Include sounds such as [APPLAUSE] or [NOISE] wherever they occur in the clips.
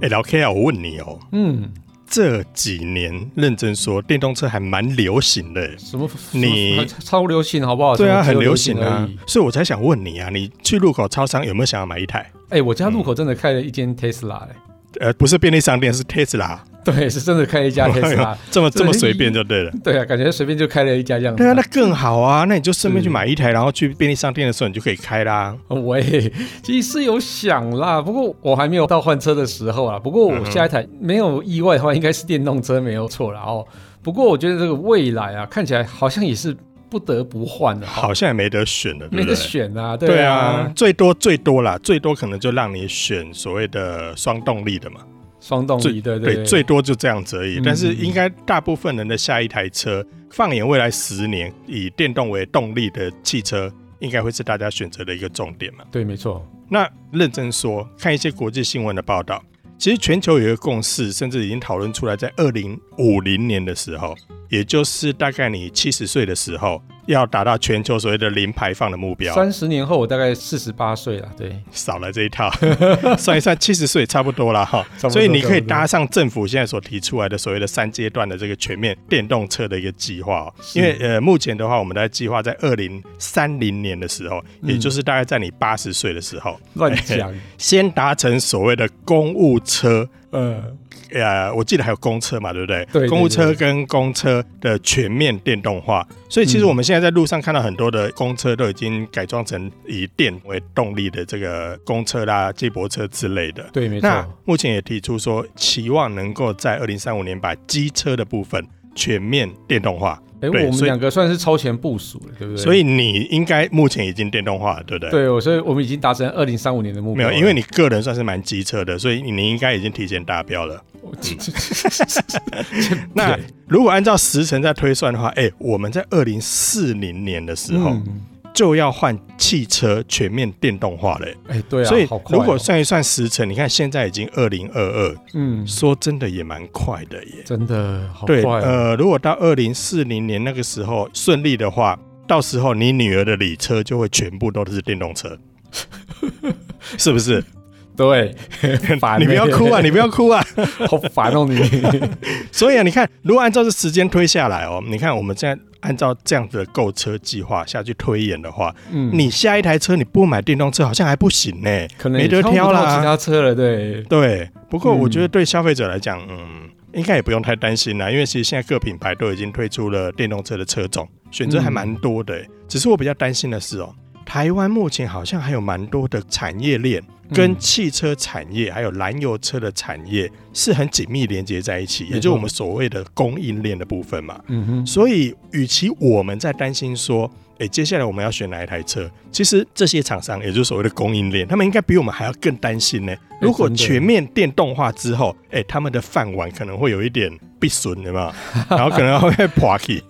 哎，老 K 啊，我问你哦，嗯，这几年认真说，电动车还蛮流行的。什么？你超流行好不好？对啊，很流行啊。所以我才想问你啊，你去路口超商有没有想要买一台？哎，我家路口真的开了一间 Tesla 哎。呃，不是便利商店，是特斯拉。对，是真的开了一家特斯拉，这么这么随便就对了。[LAUGHS] 对啊，感觉随便就开了一家这样。对啊，那更好啊，那你就顺便去买一台，然后去便利商店的时候你就可以开啦。我也其实是有想啦，不过我还没有到换车的时候啊。不过我下一台没有意外的话，应该是电动车没有错了哦。不过我觉得这个未来啊，看起来好像也是。不得不换了，好像也没得选了，没得选啊，对啊，最多最多啦，最多可能就让你选所谓的双动力的嘛，双动力，对对对，最多就这样子而已。嗯、但是应该大部分人的下一台车，放眼未来十年，以电动为动力的汽车，应该会是大家选择的一个重点嘛。对，没错。那认真说，看一些国际新闻的报道，其实全球有一个共识，甚至已经讨论出来，在二零五零年的时候。也就是大概你七十岁的时候，要达到全球所谓的零排放的目标。三十年后，我大概四十八岁了，对，少了这一套，[LAUGHS] 算一算七十岁差不多了哈。[LAUGHS] 所以你可以搭上政府现在所提出来的所谓的三阶段的这个全面电动车的一个计划。因为呃，目前的话，我们在计划在二零三零年的时候，也就是大概在你八十岁的时候，乱讲，[LAUGHS] 先达成所谓的公务车，嗯。呃，我记得还有公车嘛，对不对？对。公务车跟公车的全面电动化，所以其实我们现在在路上看到很多的公车都已经改装成以电为动力的这个公车啦、接驳车之类的。对，没错。那目前也提出说，期望能够在二零三五年把机车的部分全面电动化。哎，我们两个算是超前部署了，对不对？所以你应该目前已经电动化了，对不对？对，我所以我们已经达成二零三五年的目标。没有，因为你个人算是蛮机车的，所以你应该已经提前达标了。[LAUGHS] 那如果按照时程在推算的话，哎，我们在二零四零年的时候。嗯就要换汽车全面电动化了，哎，对啊，所以如果算一算时程，你看现在已经二零二二，嗯，说真的也蛮快的耶，真的好快。对，呃，如果到二零四零年那个时候顺利的话，到时候你女儿的礼车就会全部都是电动车，[LAUGHS] 是不是？对，[LAUGHS] 你不要哭啊！[LAUGHS] 你不要哭啊！[LAUGHS] 好烦哦你。所以啊，你看，如果按照这时间推下来哦，你看我们现在按照这样子的购车计划下去推演的话，嗯，你下一台车你不买电动车好像还不行呢，可能没得挑啦，其他车了，对对。不过我觉得对消费者来讲，嗯，嗯，应该也不用太担心啦，因为其实现在各品牌都已经推出了电动车的车种，选择还蛮多的。只是我比较担心的是哦，台湾目前好像还有蛮多的产业链。跟汽车产业还有燃油车的产业是很紧密连接在一起，也就是我们所谓的供应链的部分嘛。嗯哼。所以，与其我们在担心说，哎，接下来我们要选哪一台车，其实这些厂商，也就是所谓的供应链，他们应该比我们还要更担心呢。如果全面电动化之后，哎，他们的饭碗可能会有一点必损的嘛，然后可能会破起，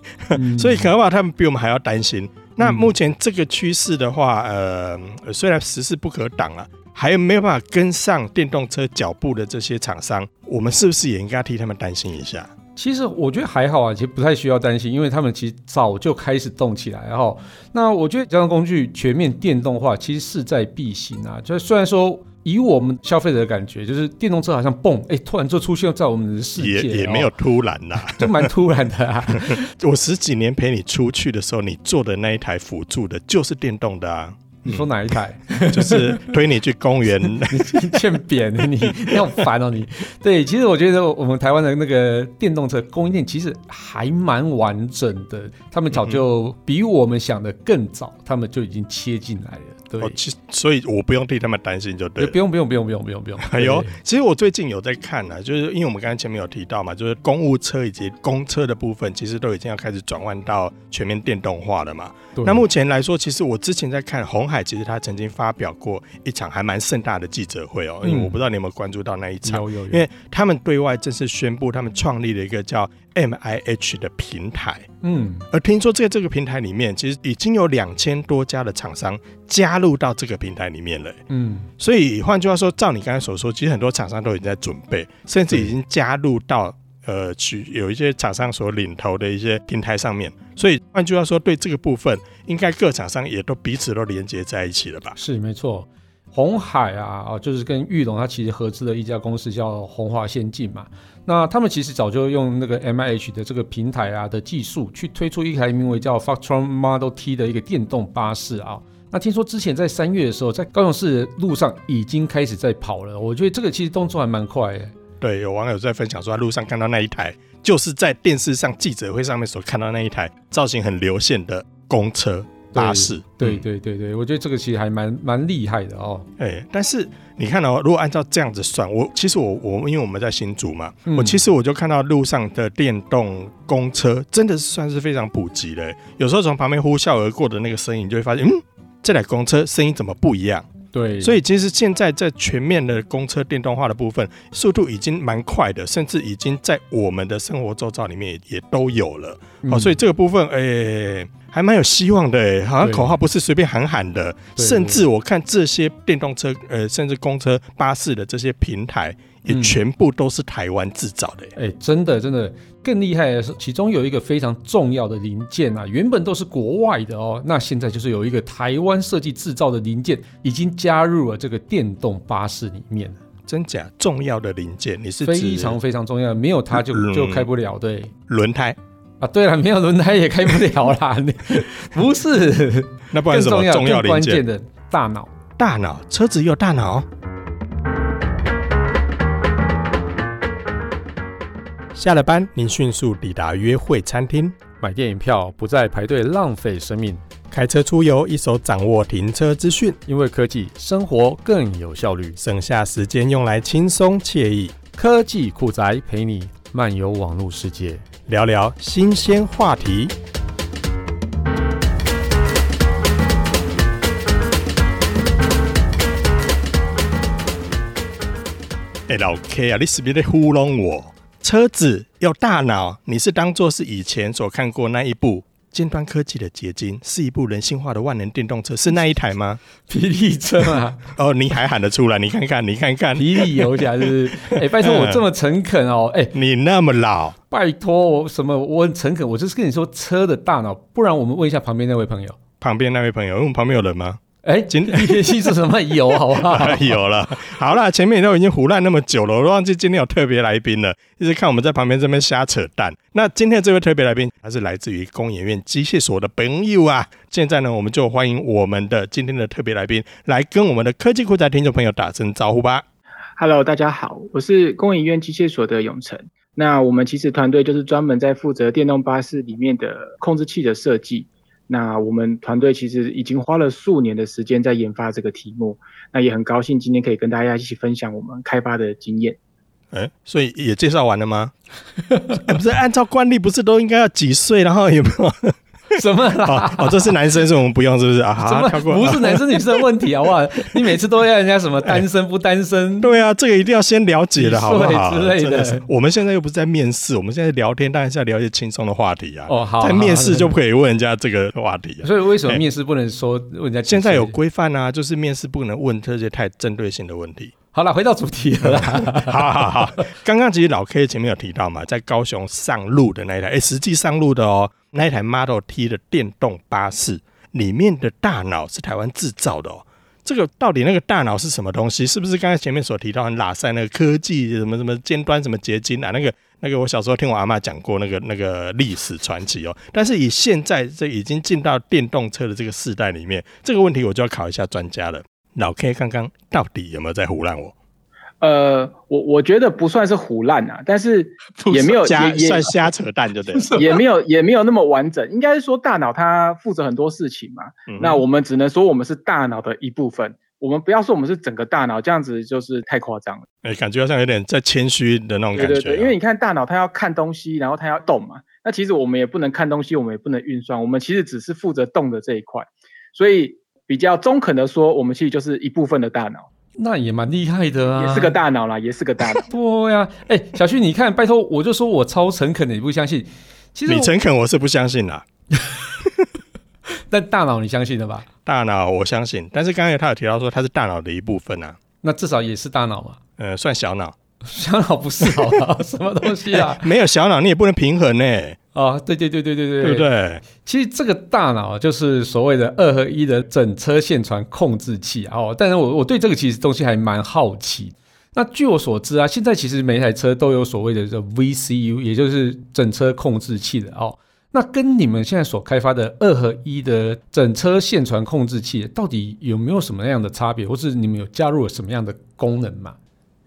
所以可能话他们比我们还要担心。那目前这个趋势的话，呃，虽然时势不可挡啊。还有没有办法跟上电动车脚步的这些厂商，我们是不是也应该替他们担心一下？其实我觉得还好啊，其实不太需要担心，因为他们其实早就开始动起来。然后，那我觉得交通工具全面电动化其实势在必行啊。就虽然说以我们消费者的感觉，就是电动车好像蹦，哎，突然就出现在我们的世界，也也没有突然呐，[LAUGHS] 就蛮突然的啊。[LAUGHS] 我十几年陪你出去的时候，你坐的那一台辅助的就是电动的啊。你说哪一台？就是推你去公园，[LAUGHS] 你欠扁的你，你好烦哦你。对，其实我觉得我们台湾的那个电动车供应链其实还蛮完整的，他们早就比我们想的更早，他们就已经切进来了。对，其实所以我不用替他们担心，就对了，不用不用不用不用不用不用。[LAUGHS] 哎呦，其实我最近有在看呢，就是因为我们刚才前面有提到嘛，就是公务车以及公车的部分，其实都已经要开始转换到全面电动化了嘛。那目前来说，其实我之前在看红海，其实他曾经发表过一场还蛮盛大的记者会哦，因为我不知道你有没有关注到那一场，因为他们对外正式宣布他们创立了一个叫 MIH 的平台，嗯，而听说在这个平台里面，其实已经有两千多家的厂商加入到这个平台里面了，嗯，所以换句话说，照你刚才所说，其实很多厂商都已经在准备，甚至已经加入到。呃，去有一些厂商所领头的一些平台上面，所以换句话说，对这个部分，应该各厂商也都彼此都连接在一起了吧？是没错。红海啊，啊，就是跟玉龙它其实合资的一家公司叫红华先进嘛。那他们其实早就用那个 MIH 的这个平台啊的技术，去推出一台名为叫 Factron Model T 的一个电动巴士啊。那听说之前在三月的时候，在高雄市路上已经开始在跑了。我觉得这个其实动作还蛮快的。对，有网友在分享说，在路上看到那一台，就是在电视上记者会上面所看到那一台造型很流线的公车。巴士，对对对对，我觉得这个其实还蛮蛮厉害的哦。哎，但是你看哦，如果按照这样子算，我其实我我因为我们在新竹嘛，嗯、我其实我就看到路上的电动公车真的是算是非常普及的。有时候从旁边呼啸而过的那个声音，你就会发现，嗯，这台公车声音怎么不一样？对，所以其实现在在全面的公车电动化的部分，速度已经蛮快的，甚至已经在我们的生活周遭里面也，也都有了。嗯、哦，所以这个部分，哎、欸，还蛮有希望的。哎，好像口号不是随便喊喊的，甚至我看这些电动车，呃，甚至公车、巴士的这些平台。也全部都是台湾制造的，哎、欸，真的真的更厉害的是，其中有一个非常重要的零件啊，原本都是国外的哦，那现在就是有一个台湾设计制造的零件，已经加入了这个电动巴士里面了。真假重要的零件，你是非常非常重要的，没有它就、嗯、就开不了。对，轮胎啊，对了，没有轮胎也开不了啦。[LAUGHS] 不是，[LAUGHS] 那不然什么重要重要零件？关键的大脑，大脑，车子有大脑。下了班，您迅速抵达约会餐厅，买电影票不再排队浪费生命，开车出游一手掌握停车资讯，因为科技生活更有效率，省下时间用来轻松惬意。科技酷宅陪你漫游网络世界，聊聊新鲜话题。哎、欸，老 K 啊，你是不是在糊弄我？车子有大脑，你是当做是以前所看过那一部尖端科技的结晶，是一部人性化的万能电动车，是那一台吗？霹雳车啊！[LAUGHS] 哦，你还喊得出来？你看看，你看看，霹雳油甲是不是？哎，拜托我这么诚恳哦，哎，你那么老，拜托我什么？我很诚恳，我就是跟你说车的大脑，不然我们问一下旁边那位朋友，旁边那位朋友，因为我们旁边有人吗？哎，今天是什么 [LAUGHS] 油？好不好？[LAUGHS] 有了，好了，前面都已经胡乱那么久了，我都忘记今天有特别来宾了。一直看我们在旁边这边瞎扯淡。那今天这位特别来宾，他是来自于工研院机械所的朋友啊。现在呢，我们就欢迎我们的今天的特别来宾来跟我们的科技酷宅听众朋友打声招呼吧。Hello，大家好，我是工研院机械所的永成。那我们其实团队就是专门在负责电动巴士里面的控制器的设计。那我们团队其实已经花了数年的时间在研发这个题目，那也很高兴今天可以跟大家一起分享我们开发的经验。哎、所以也介绍完了吗？[LAUGHS] 不是按照惯例，不是都应该要几岁，然后有没有？[LAUGHS] 什么啦？哦，这是男生，所以我们不用，是不是啊？好，跳过。不是男生女生的问题，好不好？[LAUGHS] 你每次都要人家什么单身不单身？欸、对啊，这个一定要先了解的，好不好？之类的。我们现在又不是在面试，我们现在聊天，当然是要聊一些轻松的话题啊。哦，好。在面试就不可以问人家这个话题啊。所以为什么面试不能说问人家？现在有规范啊，就是面试不能问这些太针对性的问题。好了，回到主题了。[LAUGHS] 好好好，刚刚其实老 K 前面有提到嘛，在高雄上路的那一台，哎，实际上路的哦，那一台 Model T 的电动巴士里面的大脑是台湾制造的哦。这个到底那个大脑是什么东西？是不是刚才前面所提到很拉塞那个科技什么什么尖端什么结晶啊？那个那个我小时候听我阿妈讲过那个那个历史传奇哦。但是以现在这已经进到电动车的这个世代里面，这个问题我就要考一下专家了。老 K 刚刚到底有没有在唬烂我？呃，我我觉得不算是胡乱啊，但是也没有瞎算瞎扯淡，就对了，也没有也没有那么完整。应该是说大脑它负责很多事情嘛，嗯、那我们只能说我们是大脑的一部分，我们不要说我们是整个大脑，这样子就是太夸张了。哎、欸，感觉好像有点在谦虚的那种感觉。对对对，因为你看大脑它要看东西，然后它要动嘛，那其实我们也不能看东西，我们也不能运算，我们其实只是负责动的这一块，所以。比较中肯的说，我们其实就是一部分的大脑，那也蛮厉害的啊，也是个大脑啦，也是个大脑。[LAUGHS] 对呀、啊，哎、欸，小旭，你看，拜托，我就说我超诚恳的，你不相信？其实你诚恳，我是不相信啦。[LAUGHS] 但大脑你相信的吧？大脑我相信，但是刚才他有提到说它是大脑的一部分啊，那至少也是大脑嘛？呃，算小脑，[LAUGHS] 小脑不是好什么东西啊？欸、没有小脑，你也不能平衡呢、欸。啊，对对对对对对，对不对？其实这个大脑就是所谓的二合一的整车线传控制器哦。但是我我对这个其实东西还蛮好奇。那据我所知啊，现在其实每台车都有所谓的这 VCU，也就是整车控制器的哦。那跟你们现在所开发的二合一的整车线传控制器，到底有没有什么样的差别，或是你们有加入了什么样的功能吗？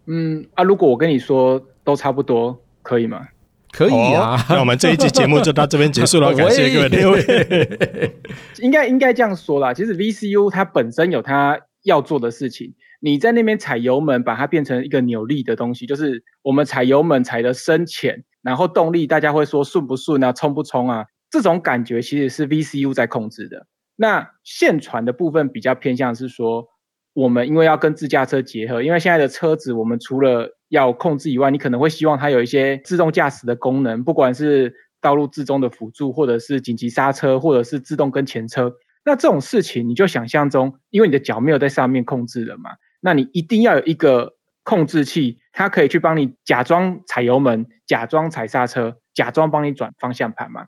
嗯啊，如果我跟你说都差不多，可以吗？可以啊，哦、那我们这一集节目就到这边结束了，[LAUGHS] 感谢各位六位。[LAUGHS] 应该应该这样说啦，其实 VCU 它本身有它要做的事情，你在那边踩油门，把它变成一个扭力的东西，就是我们踩油门踩的深浅，然后动力大家会说顺不顺啊，冲不冲啊，这种感觉其实是 VCU 在控制的。那线传的部分比较偏向是说，我们因为要跟自驾车结合，因为现在的车子我们除了要控制以外，你可能会希望它有一些自动驾驶的功能，不管是道路自动的辅助，或者是紧急刹车，或者是自动跟前车。那这种事情，你就想象中，因为你的脚没有在上面控制了嘛，那你一定要有一个控制器，它可以去帮你假装踩油门，假装踩刹车，假装帮你转方向盘嘛。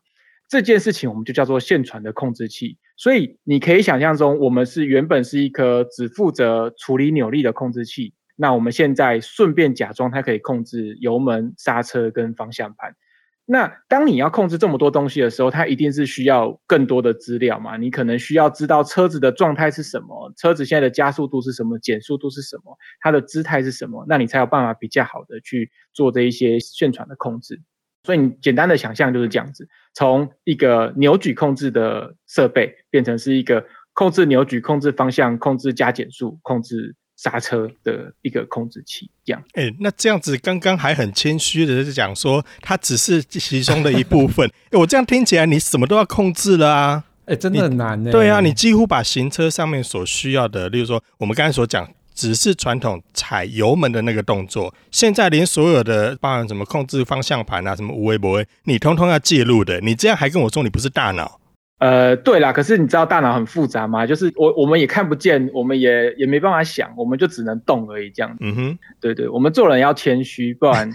这件事情我们就叫做线传的控制器。所以你可以想象中，我们是原本是一颗只负责处理扭力的控制器。那我们现在顺便假装它可以控制油门、刹车跟方向盘。那当你要控制这么多东西的时候，它一定是需要更多的资料嘛？你可能需要知道车子的状态是什么，车子现在的加速度是什么，减速度是什么，它的姿态是什么，那你才有办法比较好的去做这一些线传的控制。所以你简单的想象就是这样子，从一个扭矩控制的设备变成是一个控制扭矩、控制方向、控制加减速、控制。刹车的一个控制器，这样。哎、欸，那这样子刚刚还很谦虚的是讲说，它只是其中的一部分。哎、欸，我这样听起来，你什么都要控制了啊？哎、欸，真的很难呢。对啊，你几乎把行车上面所需要的，例如说我们刚才所讲，只是传统踩油门的那个动作，现在连所有的包含什么控制方向盘啊，什么无微不微，你通通要介入的。你这样还跟我说你不是大脑？呃，对啦，可是你知道大脑很复杂吗？就是我我们也看不见，我们也也没办法想，我们就只能动而已，这样子。嗯哼，对对，我们做人要谦虚，不然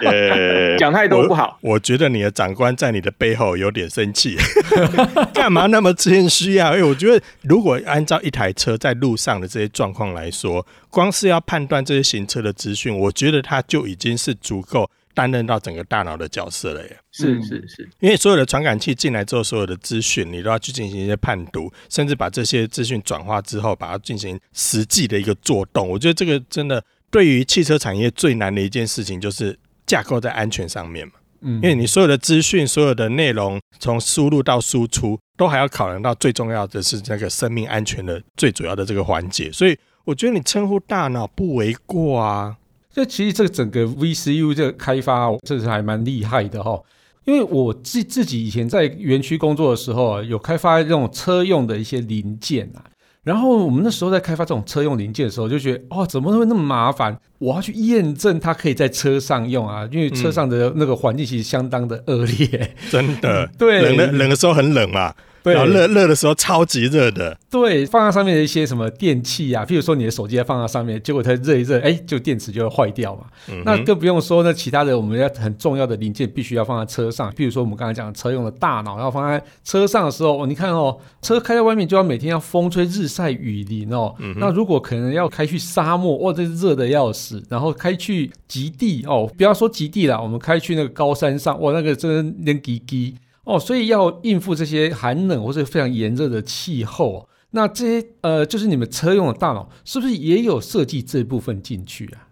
[LAUGHS] 讲太多不好。我，我觉得你的长官在你的背后有点生气，[LAUGHS] 干嘛那么谦虚啊？因为我觉得如果按照一台车在路上的这些状况来说，光是要判断这些行车的资讯，我觉得它就已经是足够。担任到整个大脑的角色了耶，是是是，因为所有的传感器进来之后，所有的资讯你都要去进行一些判读，甚至把这些资讯转化之后，把它进行实际的一个做动。我觉得这个真的对于汽车产业最难的一件事情，就是架构在安全上面嘛。嗯，因为你所有的资讯、所有的内容，从输入到输出，都还要考量到最重要的是那个生命安全的最主要的这个环节。所以我觉得你称呼大脑不为过啊。这其实这个整个 VCU 这个开发，这是还蛮厉害的哈。因为我自自己以前在园区工作的时候啊，有开发这种车用的一些零件啊。然后我们那时候在开发这种车用零件的时候，就觉得哦，怎么会那么麻烦？我要去验证它可以在车上用啊，因为车上的那个环境其实相当的恶劣，真的。[LAUGHS] 对，冷的冷的时候很冷嘛。对，然后热热的时候超级热的，对，放在上面的一些什么电器啊，譬如说你的手机要放在上面，结果它热一热，哎，就电池就会坏掉嘛。嗯、那更不用说那其他的，我们要很重要的零件必须要放在车上，譬如说我们刚才讲的车用的大脑要放在车上的时候，你看哦，车开在外面就要每天要风吹日晒雨淋哦。嗯、那如果可能要开去沙漠，哇，这热的要死，然后开去极地哦，不要说极地了，我们开去那个高山上，哇，那个真的连滴滴。哦，所以要应付这些寒冷或者非常炎热的气候，那这些呃，就是你们车用的大脑是不是也有设计这部分进去啊？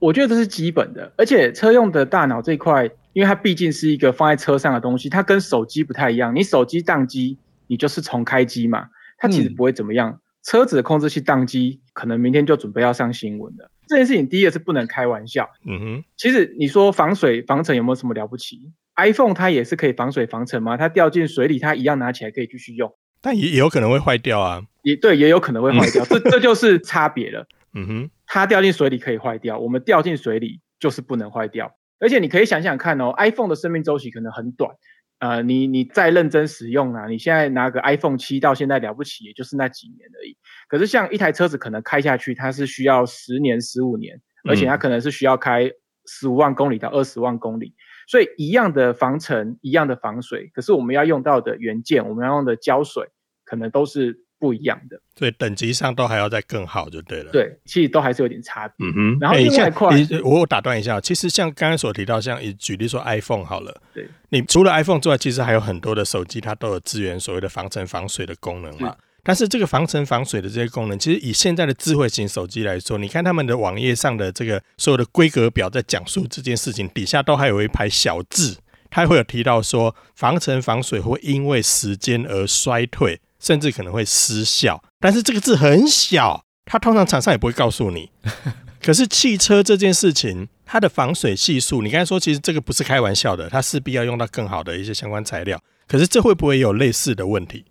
我觉得这是基本的，而且车用的大脑这一块，因为它毕竟是一个放在车上的东西，它跟手机不太一样。你手机宕机，你就是重开机嘛，它其实不会怎么样。嗯、车子的控制器宕机，可能明天就准备要上新闻了。这件事情第一个是不能开玩笑。嗯哼，其实你说防水防尘有没有什么了不起？iPhone 它也是可以防水防尘吗？它掉进水里，它一样拿起来可以继续用，但也也有可能会坏掉啊。也对，也有可能会坏掉，[LAUGHS] 这这就是差别了。嗯哼，它掉进水里可以坏掉，我们掉进水里就是不能坏掉。而且你可以想想看哦，iPhone 的生命周期可能很短，呃，你你再认真使用啊，你现在拿个 iPhone 七到现在了不起，也就是那几年而已。可是像一台车子可能开下去，它是需要十年、十五年，而且它可能是需要开十五万公里到二十万公里。所以一样的防尘，一样的防水，可是我们要用到的元件，我们要用的胶水，可能都是不一样的。所以等级上都还要再更好就对了。对，其实都还是有点差别。嗯哼。然后另外一块，欸、我打断一下，其实像刚刚所提到，像以举例说 iPhone 好了，对，你除了 iPhone 之外，其实还有很多的手机，它都有支援所谓的防尘防水的功能嘛。但是这个防尘防水的这些功能，其实以现在的智慧型手机来说，你看他们的网页上的这个所有的规格表，在讲述这件事情，底下都还有一排小字，它会有提到说防尘防水会因为时间而衰退，甚至可能会失效。但是这个字很小，它通常厂商也不会告诉你。可是汽车这件事情，它的防水系数，你刚才说其实这个不是开玩笑的，它势必要用到更好的一些相关材料。可是这会不会有类似的问题？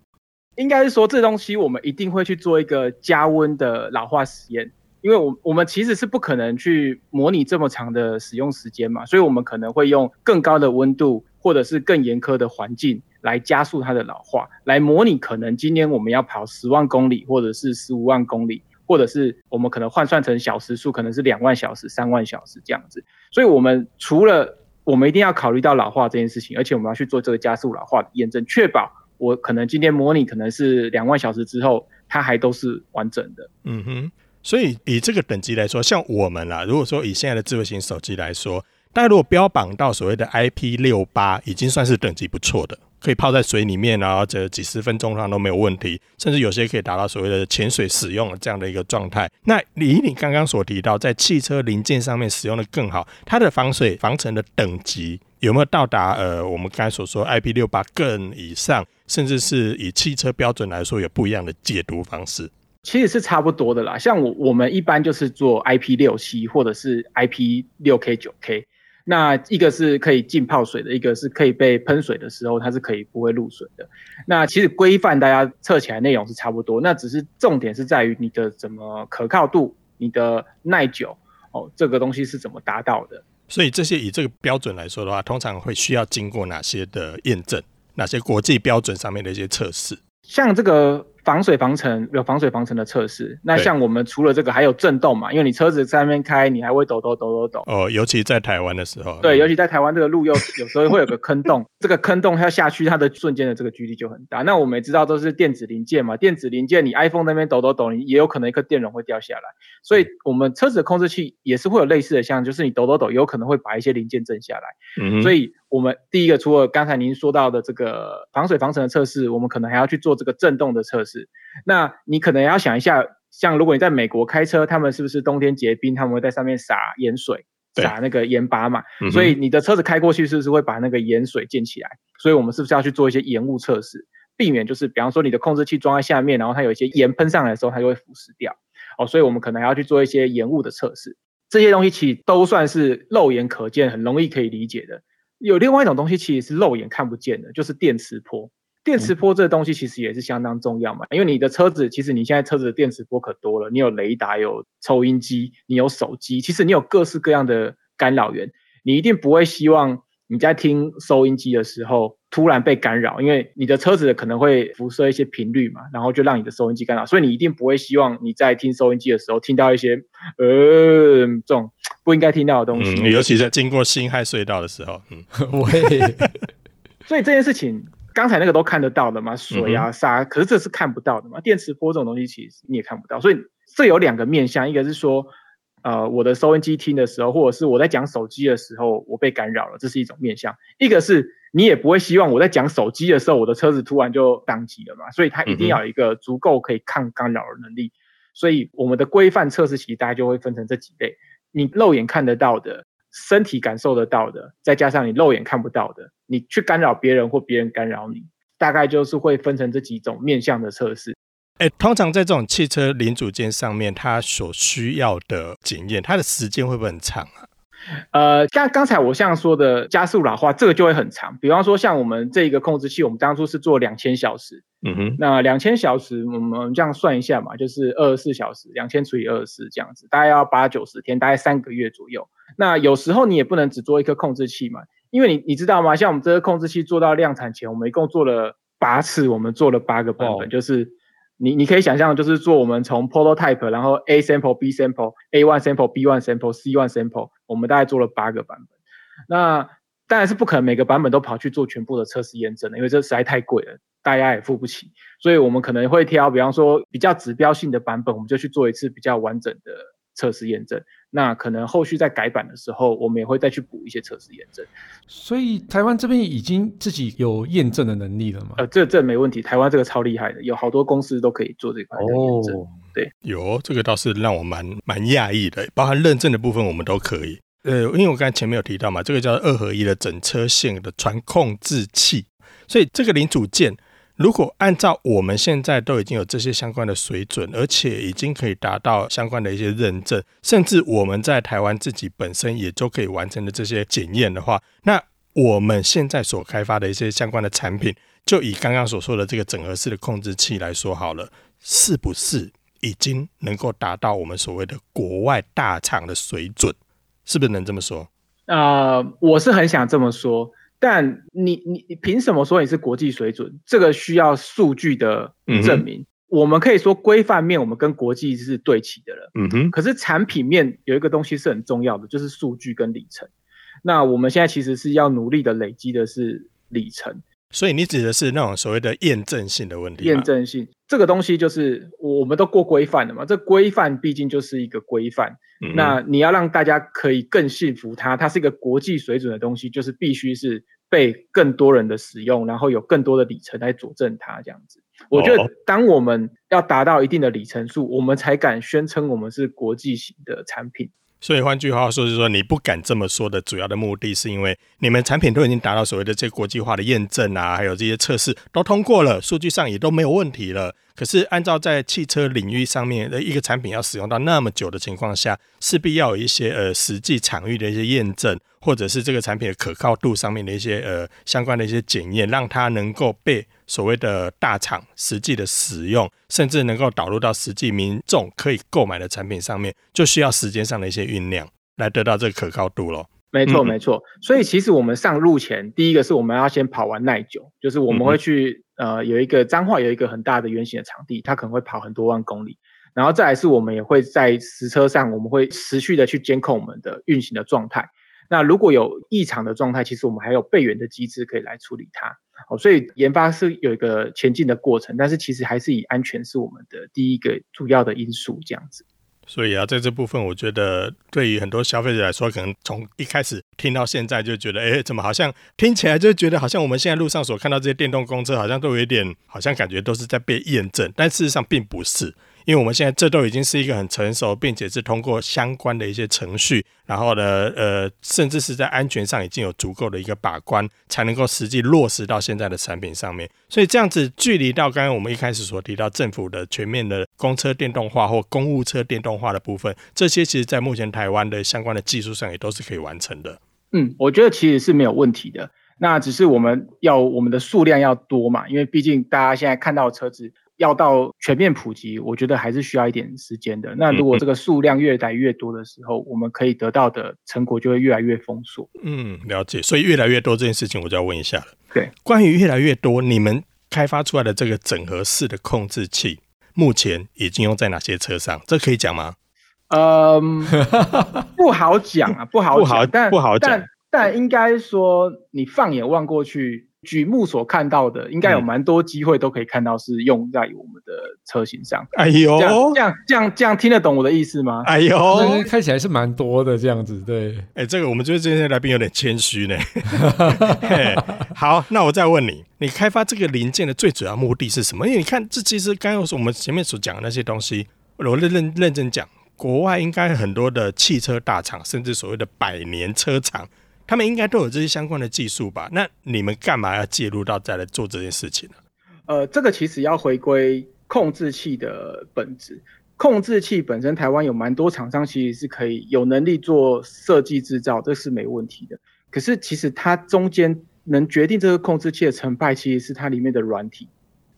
应该是说，这东西我们一定会去做一个加温的老化实验，因为我我们其实是不可能去模拟这么长的使用时间嘛，所以我们可能会用更高的温度或者是更严苛的环境来加速它的老化，来模拟可能今天我们要跑十万公里或者是十五万公里，或者是我们可能换算成小时数可能是两万小时、三万小时这样子。所以，我们除了我们一定要考虑到老化这件事情，而且我们要去做这个加速老化验证，确保。我可能今天模拟可能是两万小时之后，它还都是完整的。嗯哼，所以以这个等级来说，像我们啦，如果说以现在的智慧型手机来说，大家如果标榜到所谓的 IP 六八，已经算是等级不错的，可以泡在水里面，然后这几十分钟上都没有问题，甚至有些可以达到所谓的潜水使用这样的一个状态。那以你刚刚所提到，在汽车零件上面使用的更好，它的防水防尘的等级有没有到达呃我们刚才所说 IP 六八更以上？甚至是以汽车标准来说，有不一样的解读方式。其实是差不多的啦。像我我们一般就是做 IP 六七或者是 IP 六 K 九 K，那一个是可以浸泡水的，一个是可以被喷水的时候它是可以不会入水的。那其实规范大家测起来内容是差不多，那只是重点是在于你的怎么可靠度、你的耐久哦，这个东西是怎么达到的。所以这些以这个标准来说的话，通常会需要经过哪些的验证？哪些国际标准上面的一些测试？像这个。防水防尘有防水防尘的测试，那像我们除了这个还有震动嘛？因为你车子在那边开，你还会抖抖抖抖抖。哦，尤其在台湾的时候。对，尤其在台湾这个路又有时候会有个坑洞，[LAUGHS] 这个坑洞它要下去，它的瞬间的这个距离就很大。那我们也知道都是电子零件嘛，电子零件你 iPhone 那边抖抖抖，你也有可能一颗电容会掉下来。所以我们车子的控制器也是会有类似的像，就是你抖抖抖，有可能会把一些零件震下来。嗯，所以我们第一个除了刚才您说到的这个防水防尘的测试，我们可能还要去做这个震动的测试。那你可能要想一下，像如果你在美国开车，他们是不是冬天结冰，他们会在上面撒盐水，撒那个盐巴嘛？所以你的车子开过去，是不是会把那个盐水溅起来？所以我们是不是要去做一些盐雾测试，避免就是比方说你的控制器装在下面，然后它有一些盐喷上来的时候，它就会腐蚀掉。哦，所以我们可能还要去做一些盐雾的测试。这些东西其实都算是肉眼可见、很容易可以理解的。有另外一种东西，其实是肉眼看不见的，就是电磁波。电磁波这个东西其实也是相当重要嘛，因为你的车子其实你现在车子的电磁波可多了，你有雷达，有抽音机，你有手机，其实你有各式各样的干扰源，你一定不会希望你在听收音机的时候突然被干扰，因为你的车子可能会辐射一些频率嘛，然后就让你的收音机干扰，所以你一定不会希望你在听收音机的时候听到一些呃这种不应该听到的东西，嗯，尤其在经过辛亥隧道的时候，嗯，[LAUGHS] 所以这件事情。刚才那个都看得到的嘛，水啊沙，可是这是看不到的嘛。电磁波这种东西其实你也看不到，所以这有两个面向，一个是说，呃，我的收音机听的时候，或者是我在讲手机的时候，我被干扰了，这是一种面向；一个是你也不会希望我在讲手机的时候，我的车子突然就宕机了嘛，所以它一定要有一个足够可以抗干扰的能力。所以我们的规范测试其实大家就会分成这几类，你肉眼看得到的。身体感受得到的，再加上你肉眼看不到的，你去干扰别人或别人干扰你，大概就是会分成这几种面向的测试。哎，通常在这种汽车零组件上面，它所需要的检验，它的时间会不会很长啊？呃，像刚才我像说的加速老化，这个就会很长。比方说，像我们这一个控制器，我们当初是做两千小时。嗯哼。那两千小时，我们这样算一下嘛，就是二十四小时，两千除以二十四这样子，大概要八九十天，大概三个月左右。那有时候你也不能只做一颗控制器嘛，因为你你知道吗？像我们这个控制器做到量产前，我们一共做了八次，我们做了八个版本，哦、就是。你你可以想象，就是做我们从 prototype，然后 A sample、B sample、A one sample、B one sample、C one sample，我们大概做了八个版本。那当然是不可能每个版本都跑去做全部的测试验证的，因为这实在太贵了，大家也付不起。所以我们可能会挑，比方说比较指标性的版本，我们就去做一次比较完整的测试验证。那可能后续在改版的时候，我们也会再去补一些测试验证。所以台湾这边已经自己有验证的能力了吗？呃，这这没问题，台湾这个超厉害的，有好多公司都可以做这块的验证。哦、对，有这个倒是让我蛮蛮讶异的，包含认证的部分我们都可以。呃，因为我刚才前面有提到嘛，这个叫二合一的整车线的传控制器，所以这个零组件如果按照我们现在都已经有这些相关的水准，而且已经可以达到相关的一些认证，甚至我们在台湾自己本身也都可以完成的这些检验的话，那我们现在所开发的一些相关的产品，就以刚刚所说的这个整合式的控制器来说好了，是不是已经能够达到我们所谓的国外大厂的水准？是不是能这么说？呃，我是很想这么说，但你你你凭什么说你是国际水准？这个需要数据的证明。嗯、我们可以说规范面我们跟国际是对齐的了。嗯哼。可是产品面有一个东西是很重要的，就是数据跟里程。那我们现在其实是要努力的累积的是里程。所以你指的是那种所谓的验证性的问题？验证性这个东西就是我们都过规范了嘛？这规范毕竟就是一个规范。嗯、那你要让大家可以更信服它，它是一个国际水准的东西，就是必须是被更多人的使用，然后有更多的里程来佐证它这样子。我觉得，当我们要达到一定的里程数，我们才敢宣称我们是国际型的产品。所以换句话说，就是说你不敢这么说的主要的目的是因为你们产品都已经达到所谓的这国际化的验证啊，还有这些测试都通过了，数据上也都没有问题了。可是按照在汽车领域上面的一个产品要使用到那么久的情况下，势必要有一些呃实际场域的一些验证，或者是这个产品的可靠度上面的一些呃相关的一些检验，让它能够被。所谓的大厂实际的使用，甚至能够导入到实际民众可以购买的产品上面，就需要时间上的一些酝酿，来得到这个可靠度咯。没错，没错。所以其实我们上路前，第一个是我们要先跑完耐久，就是我们会去、嗯、呃有一个彰化有一个很大的圆形的场地，它可能会跑很多万公里。然后再来是我们也会在实车上，我们会持续的去监控我们的运行的状态。那如果有异常的状态，其实我们还有备援的机制可以来处理它。哦，所以研发是有一个前进的过程，但是其实还是以安全是我们的第一个主要的因素，这样子。所以啊，在这部分，我觉得对于很多消费者来说，可能从一开始听到现在就觉得，哎，怎么好像听起来就觉得好像我们现在路上所看到这些电动公车，好像都有一点，好像感觉都是在被验证，但事实上并不是。因为我们现在这都已经是一个很成熟，并且是通过相关的一些程序，然后呢，呃，甚至是在安全上已经有足够的一个把关，才能够实际落实到现在的产品上面。所以这样子，距离到刚刚我们一开始所提到政府的全面的公车电动化或公务车电动化的部分，这些其实在目前台湾的相关的技术上也都是可以完成的。嗯，我觉得其实是没有问题的。那只是我们要我们的数量要多嘛，因为毕竟大家现在看到车子。要到全面普及，我觉得还是需要一点时间的。那如果这个数量越来越多的时候，我们可以得到的成果就会越来越丰硕。嗯，了解。所以越来越多这件事情，我就要问一下了。对，关于越来越多，你们开发出来的这个整合式的控制器，目前已经用在哪些车上？这可以讲吗？嗯，[LAUGHS] 不好讲啊，不好讲，不好，但不好讲。但但应该说，你放眼望过去。举目所看到的，应该有蛮多机会都可以看到是用在我们的车型上。哎呦，这样这样这样这样听得懂我的意思吗？哎呦，看起来是蛮多的这样子，对。哎，这个我们觉得今天来宾有点谦虚呢。[LAUGHS] 好，那我再问你，你开发这个零件的最主要目的是什么？因为你看，这其实刚刚我们前面所讲的那些东西，我认认认真讲，国外应该很多的汽车大厂，甚至所谓的百年车厂。他们应该都有这些相关的技术吧？那你们干嘛要介入到再来做这件事情呢？呃，这个其实要回归控制器的本质。控制器本身，台湾有蛮多厂商其实是可以有能力做设计制造，这是没问题的。可是其实它中间能决定这个控制器的成败，其实是它里面的软体。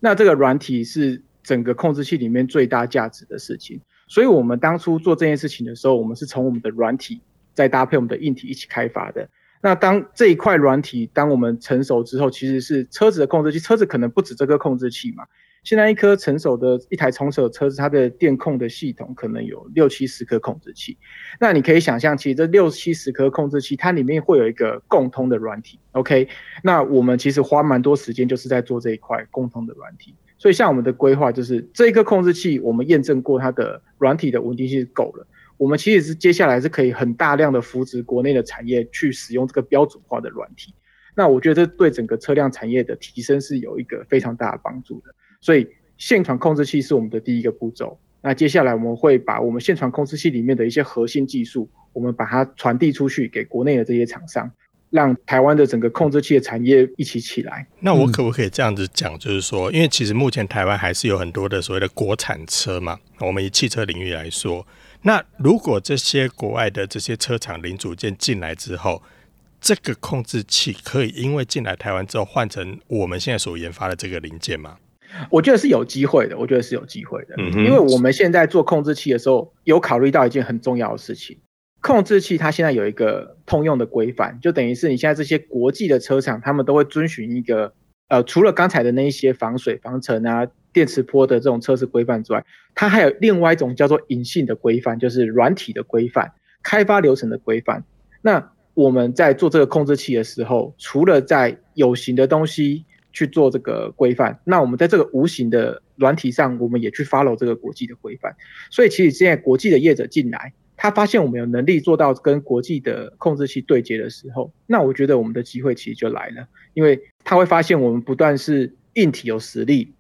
那这个软体是整个控制器里面最大价值的事情。所以我们当初做这件事情的时候，我们是从我们的软体再搭配我们的硬体一起开发的。那当这一块软体当我们成熟之后，其实是车子的控制器，车子可能不止这个控制器嘛，现在一颗成熟的一台成熟的车子，它的电控的系统可能有六七十颗控制器。那你可以想象，其实这六七十颗控制器，它里面会有一个共通的软体。OK，那我们其实花蛮多时间，就是在做这一块共通的软体。所以像我们的规划，就是这一颗控制器，我们验证过它的软体的稳定性是够了。我们其实是接下来是可以很大量的扶植国内的产业去使用这个标准化的软体。那我觉得这对整个车辆产业的提升是有一个非常大的帮助的。所以线传控制器是我们的第一个步骤。那接下来我们会把我们线传控制器里面的一些核心技术，我们把它传递出去给国内的这些厂商，让台湾的整个控制器的产业一起起来。那我可不可以这样子讲，就是说，因为其实目前台湾还是有很多的所谓的国产车嘛，我们以汽车领域来说。那如果这些国外的这些车厂零组件进来之后，这个控制器可以因为进来台湾之后换成我们现在所研发的这个零件吗？我觉得是有机会的，我觉得是有机会的，嗯哼，因为我们现在做控制器的时候，有考虑到一件很重要的事情，控制器它现在有一个通用的规范，就等于是你现在这些国际的车厂，他们都会遵循一个呃，除了刚才的那一些防水、防尘啊。电磁波的这种测试规范之外，它还有另外一种叫做隐性的规范，就是软体的规范、开发流程的规范。那我们在做这个控制器的时候，除了在有形的东西去做这个规范，那我们在这个无形的软体上，我们也去 follow 这个国际的规范。所以，其实现在国际的业者进来，他发现我们有能力做到跟国际的控制器对接的时候，那我觉得我们的机会其实就来了，因为他会发现我们不断是硬体有实力。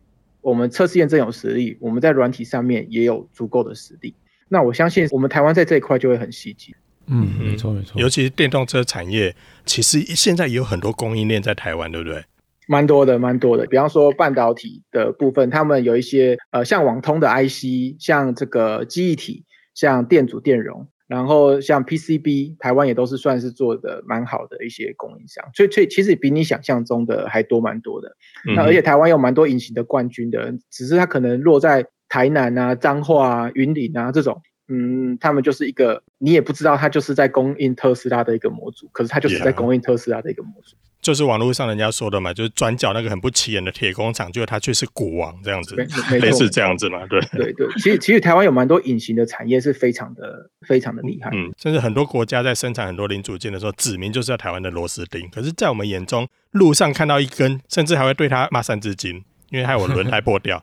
我们测试验证有实力，我们在软体上面也有足够的实力。那我相信我们台湾在这一块就会很积极。嗯，没错没错。尤其是电动车产业，其实现在也有很多供应链在台湾，对不对？蛮多的，蛮多的。比方说半导体的部分，他们有一些呃，像网通的 IC，像这个记忆体，像电阻电容。然后像 PCB，台湾也都是算是做的蛮好的一些供应商，所以所以其实比你想象中的还多蛮多的。嗯、那而且台湾有蛮多隐形的冠军的，只是它可能落在台南啊、彰化啊、云林啊这种，嗯，他们就是一个你也不知道他就是在供应特斯拉的一个模组，可是他就是在供应特斯拉的一个模组。Yeah. 就是网络上人家说的嘛，就是转角那个很不起眼的铁工厂，就是它却是股王这样子，类似这样子嘛，对对对。其实其实台湾有蛮多隐形的产业是非常的非常的厉害，嗯，甚至很多国家在生产很多零组件的时候，指明就是要台湾的螺丝钉，可是，在我们眼中，路上看到一根，甚至还会对他骂三字经。因为他有轮胎破掉，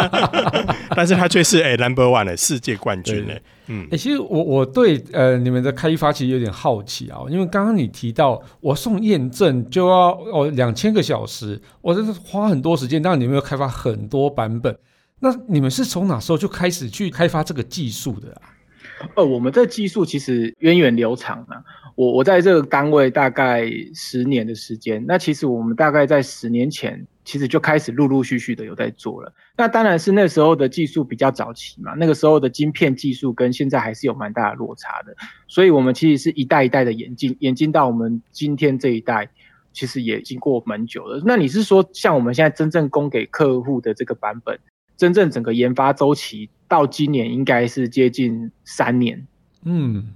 [LAUGHS] 但是他却是哎、欸、number one 的世界冠军呢。嗯，哎、欸，其实我我对呃你们的开发其实有点好奇啊，因为刚刚你提到我送验证就要哦两千个小时，我这是花很多时间，当然你们要开发很多版本，那你们是从哪时候就开始去开发这个技术的啊？呃，我们这技术其实源远流长啊。我我在这个单位大概十年的时间，那其实我们大概在十年前，其实就开始陆陆续续的有在做了。那当然是那时候的技术比较早期嘛，那个时候的晶片技术跟现在还是有蛮大的落差的。所以我们其实是一代一代的演进，演进到我们今天这一代，其实也经过蛮久了。那你是说，像我们现在真正供给客户的这个版本，真正整个研发周期到今年应该是接近三年？嗯。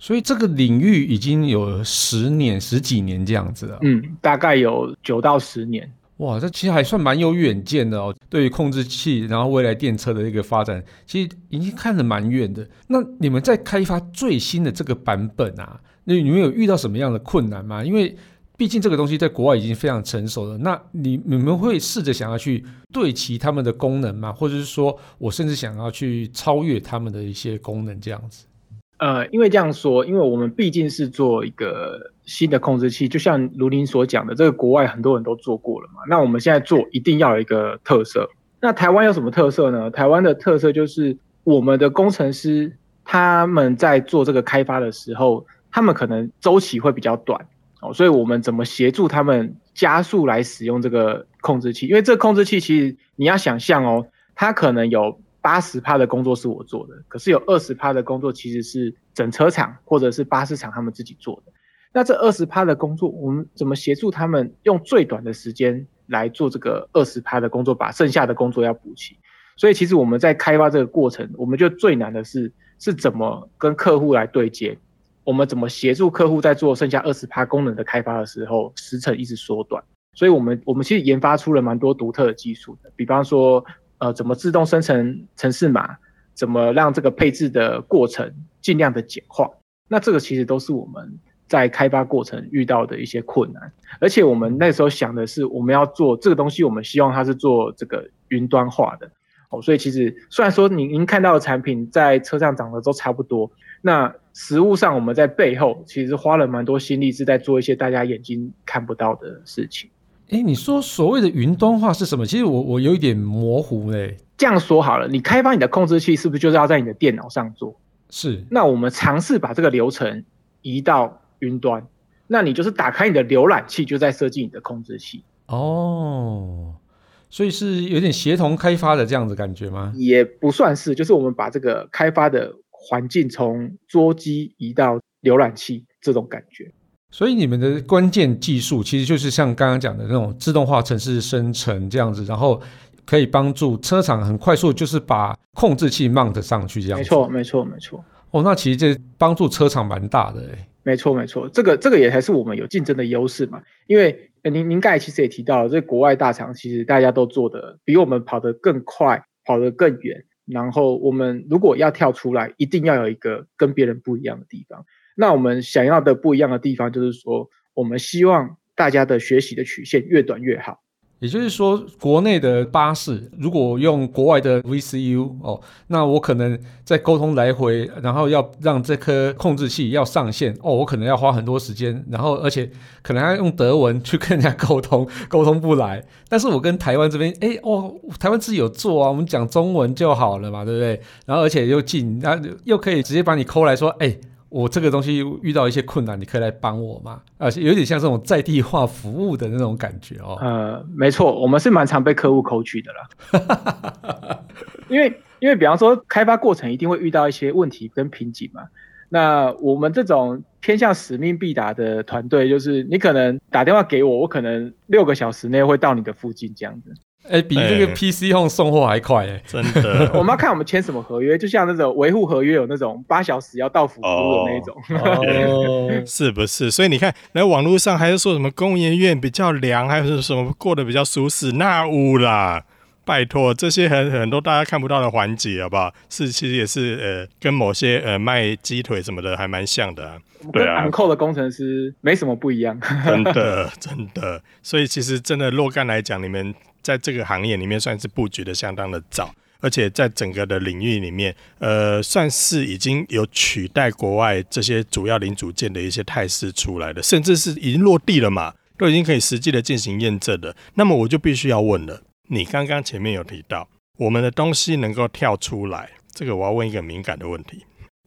所以这个领域已经有十年、十几年这样子了。嗯，大概有九到十年。哇，这其实还算蛮有远见的哦。对于控制器，然后未来电车的一个发展，其实已经看得蛮远的。那你们在开发最新的这个版本啊，那你们有遇到什么样的困难吗？因为毕竟这个东西在国外已经非常成熟了。那你你们会试着想要去对齐他们的功能吗？或者是说我甚至想要去超越他们的一些功能这样子？呃，因为这样说，因为我们毕竟是做一个新的控制器，就像如您所讲的，这个国外很多人都做过了嘛。那我们现在做一定要有一个特色。那台湾有什么特色呢？台湾的特色就是我们的工程师他们在做这个开发的时候，他们可能周期会比较短哦，所以我们怎么协助他们加速来使用这个控制器？因为这个控制器其实你要想象哦，它可能有。八十趴的工作是我做的，可是有二十趴的工作其实是整车厂或者是巴士厂他们自己做的。那这二十趴的工作，我们怎么协助他们用最短的时间来做这个二十趴的工作，把剩下的工作要补齐？所以其实我们在开发这个过程，我们就最难的是是怎么跟客户来对接，我们怎么协助客户在做剩下二十趴功能的开发的时候，时程一直缩短。所以我们我们其实研发出了蛮多独特的技术的，比方说呃怎么自动生成程式码，怎么让这个配置的过程尽量的简化。那这个其实都是我们在开发过程遇到的一些困难，而且我们那时候想的是，我们要做这个东西，我们希望它是做这个云端化的哦。所以其实虽然说您您看到的产品在车上长得都差不多，那实物上我们在背后其实花了蛮多心力，是在做一些大家眼睛看不到的事情。诶，你说所谓的云端化是什么？其实我我有一点模糊嘞。这样说好了，你开发你的控制器是不是就是要在你的电脑上做？是，那我们尝试把这个流程移到云端，那你就是打开你的浏览器，就在设计你的控制器。哦，所以是有点协同开发的这样子感觉吗？也不算是，就是我们把这个开发的环境从桌机移到浏览器这种感觉。所以你们的关键技术其实就是像刚刚讲的那种自动化城市生成这样子，然后。可以帮助车厂很快速，就是把控制器 mount 上去这样。没错，没错，没错。哦，那其实这帮助车厂蛮大的哎。没错，没错，这个这个也还是我们有竞争的优势嘛。因为您您刚才其实也提到，这国外大厂其实大家都做的比我们跑得更快，跑得更远。然后我们如果要跳出来，一定要有一个跟别人不一样的地方。那我们想要的不一样的地方，就是说，我们希望大家的学习的曲线越短越好。也就是说，国内的巴士如果用国外的 VCU 哦，那我可能在沟通来回，然后要让这颗控制器要上线哦，我可能要花很多时间，然后而且可能要用德文去跟人家沟通，[LAUGHS] 沟通不来。但是我跟台湾这边，哎哦，台湾自己有做啊，我们讲中文就好了嘛，对不对？然后而且又近，然后又可以直接把你抠来说，哎。我这个东西遇到一些困难，你可以来帮我吗？而且有点像这种在地化服务的那种感觉哦。呃，没错，我们是蛮常被客户扣取的啦。[LAUGHS] 因为因为比方说开发过程一定会遇到一些问题跟瓶颈嘛。那我们这种偏向使命必达的团队，就是你可能打电话给我，我可能六个小时内会到你的附近这样子。哎、欸，比这个 PC Home 送货还快哎、欸，真的。[LAUGHS] 我们要看我们签什么合约，就像那种维护合约有那种八小时要到府服务的那种，哦哦、[LAUGHS] 是不是？所以你看，来网络上还是说什么工研院比较凉，还是什么过得比较舒适，那无啦，拜托，这些很很多大家看不到的环节，好不好？是其实也是呃，跟某些呃卖鸡腿什么的还蛮像的、啊，对啊。昂扣的工程师没什么不一样，真的真的。所以其实真的若干来讲，你们。在这个行业里面算是布局的相当的早，而且在整个的领域里面，呃，算是已经有取代国外这些主要零组件的一些态势出来的，甚至是已经落地了嘛，都已经可以实际的进行验证的。那么我就必须要问了，你刚刚前面有提到我们的东西能够跳出来，这个我要问一个敏感的问题：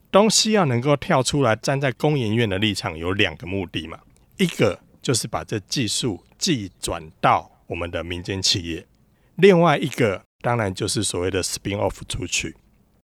东西要能够跳出来，站在工研院的立场有两个目的嘛，一个就是把这技术寄转到。我们的民间企业，另外一个当然就是所谓的 spin off 出去。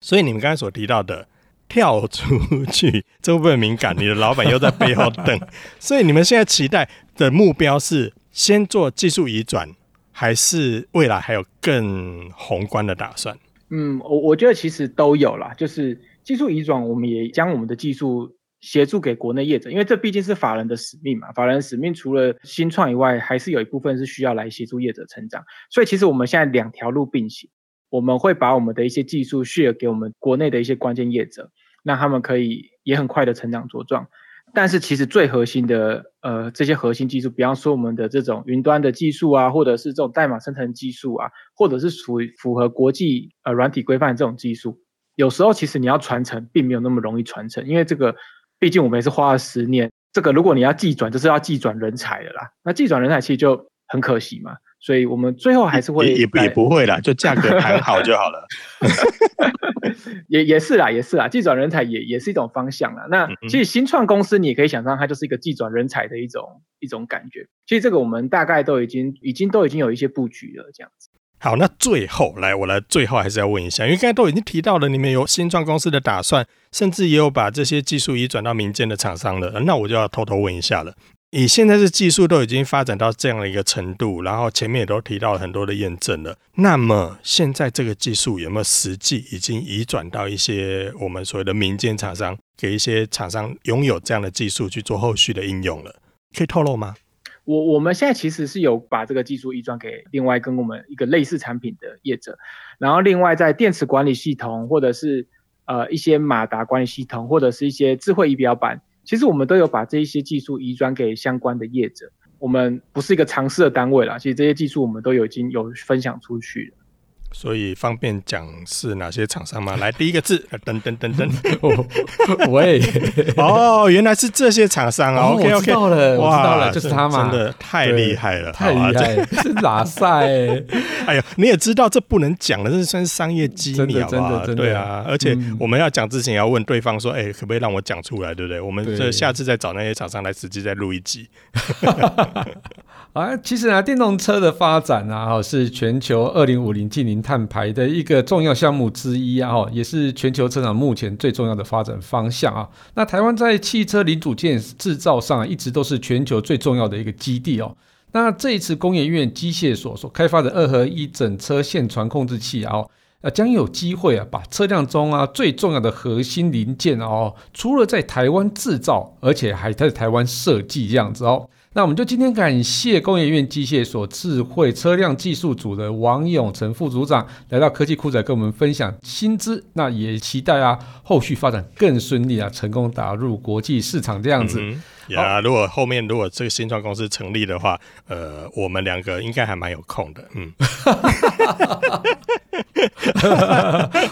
所以你们刚才所提到的跳出去，[LAUGHS] 这部分敏感，你的老板又在背后等。[LAUGHS] 所以你们现在期待的目标是先做技术移转，还是未来还有更宏观的打算？嗯，我我觉得其实都有啦，就是技术移转，我们也将我们的技术。协助给国内业者，因为这毕竟是法人的使命嘛。法人使命除了新创以外，还是有一部分是需要来协助业者成长。所以其实我们现在两条路并行，我们会把我们的一些技术 share 给我们国内的一些关键业者，让他们可以也很快的成长茁壮。但是其实最核心的呃这些核心技术，比方说我们的这种云端的技术啊，或者是这种代码生成技术啊，或者是属于符合国际呃软体规范这种技术，有时候其实你要传承并没有那么容易传承，因为这个。毕竟我们也是花了十年，这个如果你要技转，就是要技转人才的啦。那技转人才其实就很可惜嘛，所以我们最后还是会也也，不会啦，就价格谈好就好了。[LAUGHS] 也也是啦，也是啦，技转人才也也是一种方向啦。那其实新创公司你也可以想象，它就是一个技转人才的一种一种感觉。其实这个我们大概都已经已经都已经有一些布局了，这样子。好，那最后来，我来最后还是要问一下，因为刚才都已经提到了，你们有新创公司的打算，甚至也有把这些技术移转到民间的厂商了。那我就要偷偷问一下了，你现在是技术都已经发展到这样的一个程度，然后前面也都提到了很多的验证了，那么现在这个技术有没有实际已经移转到一些我们所谓的民间厂商，给一些厂商拥有这样的技术去做后续的应用了？可以透露吗？我我们现在其实是有把这个技术移转给另外跟我们一个类似产品的业者，然后另外在电池管理系统或者是呃一些马达管理系统或者是一些智慧仪表板，其实我们都有把这一些技术移转给相关的业者。我们不是一个尝试的单位啦，其实这些技术我们都有已经有分享出去了。所以方便讲是哪些厂商吗？来，第一个字，噔噔噔噔，[LAUGHS] 喂，[LAUGHS] 哦，原来是这些厂商啊。OK OK，我知道了，我知道了，就是他嘛，真的太厉害了，太厉害了，[LAUGHS] 是哪赛？哎呀，你也知道这不能讲的，这算是商业机密，好不好？真的，对啊。而且我们要讲之前，要问对方说，哎，可不可以让我讲出来，对不对？我们这下次再找那些厂商来实际再录一集。啊，其实啊，电动车的发展啊，是全球二零五零净零碳排的一个重要项目之一啊，也是全球车厂目前最重要的发展方向啊。那台湾在汽车零组件制造上，一直都是全球最重要的一个基地哦。那这一次工研院机械所所开发的二合一整车线传控制器啊，呃，将有机会啊，把车辆中啊最重要的核心零件哦，除了在台湾制造，而且还在台湾设计这样子哦。那我们就今天感谢工业院机械所智慧车辆技术组的王永成副组长来到科技库仔跟我们分享薪资，那也期待啊后续发展更顺利啊，成功打入国际市场这样子。呀，yeah, 如果后面如果这个新创公司成立的话，呃，我们两个应该还蛮有空的，嗯。[LAUGHS]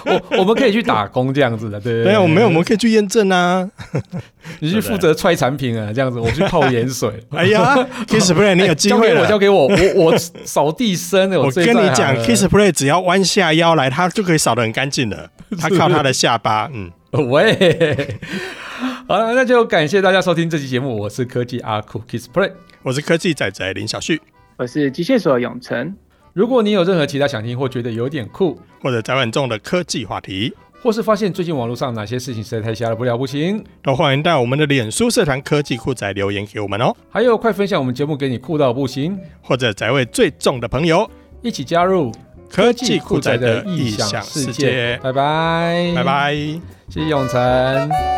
我我们可以去打工这样子的，对对，对。对啊，我们没有，我们可以去验证啊。[LAUGHS] 你去负责踹产品啊，这样子，我去泡盐水。[LAUGHS] 哎呀，KissPlay，你有机会了，交给我，交给我，我我扫地僧。我跟你讲，KissPlay 只要弯下腰来，他就可以扫得很干净了。他靠他的下巴，嗯。喂。好了，那就感谢大家收听这期节目。我是科技阿酷 KissPlay，我是科技仔仔林小旭，我是机械所永成。如果你有任何其他想听或觉得有点酷，或者宅很重的科技话题，或是发现最近网络上哪些事情实在太瞎了不了不行，都欢迎到我们的脸书社团科技酷仔留言给我们哦。还有，快分享我们节目给你酷到不行，或者宅位最重的朋友一起加入科技酷仔的异想世界。拜拜，拜拜，谢谢永成。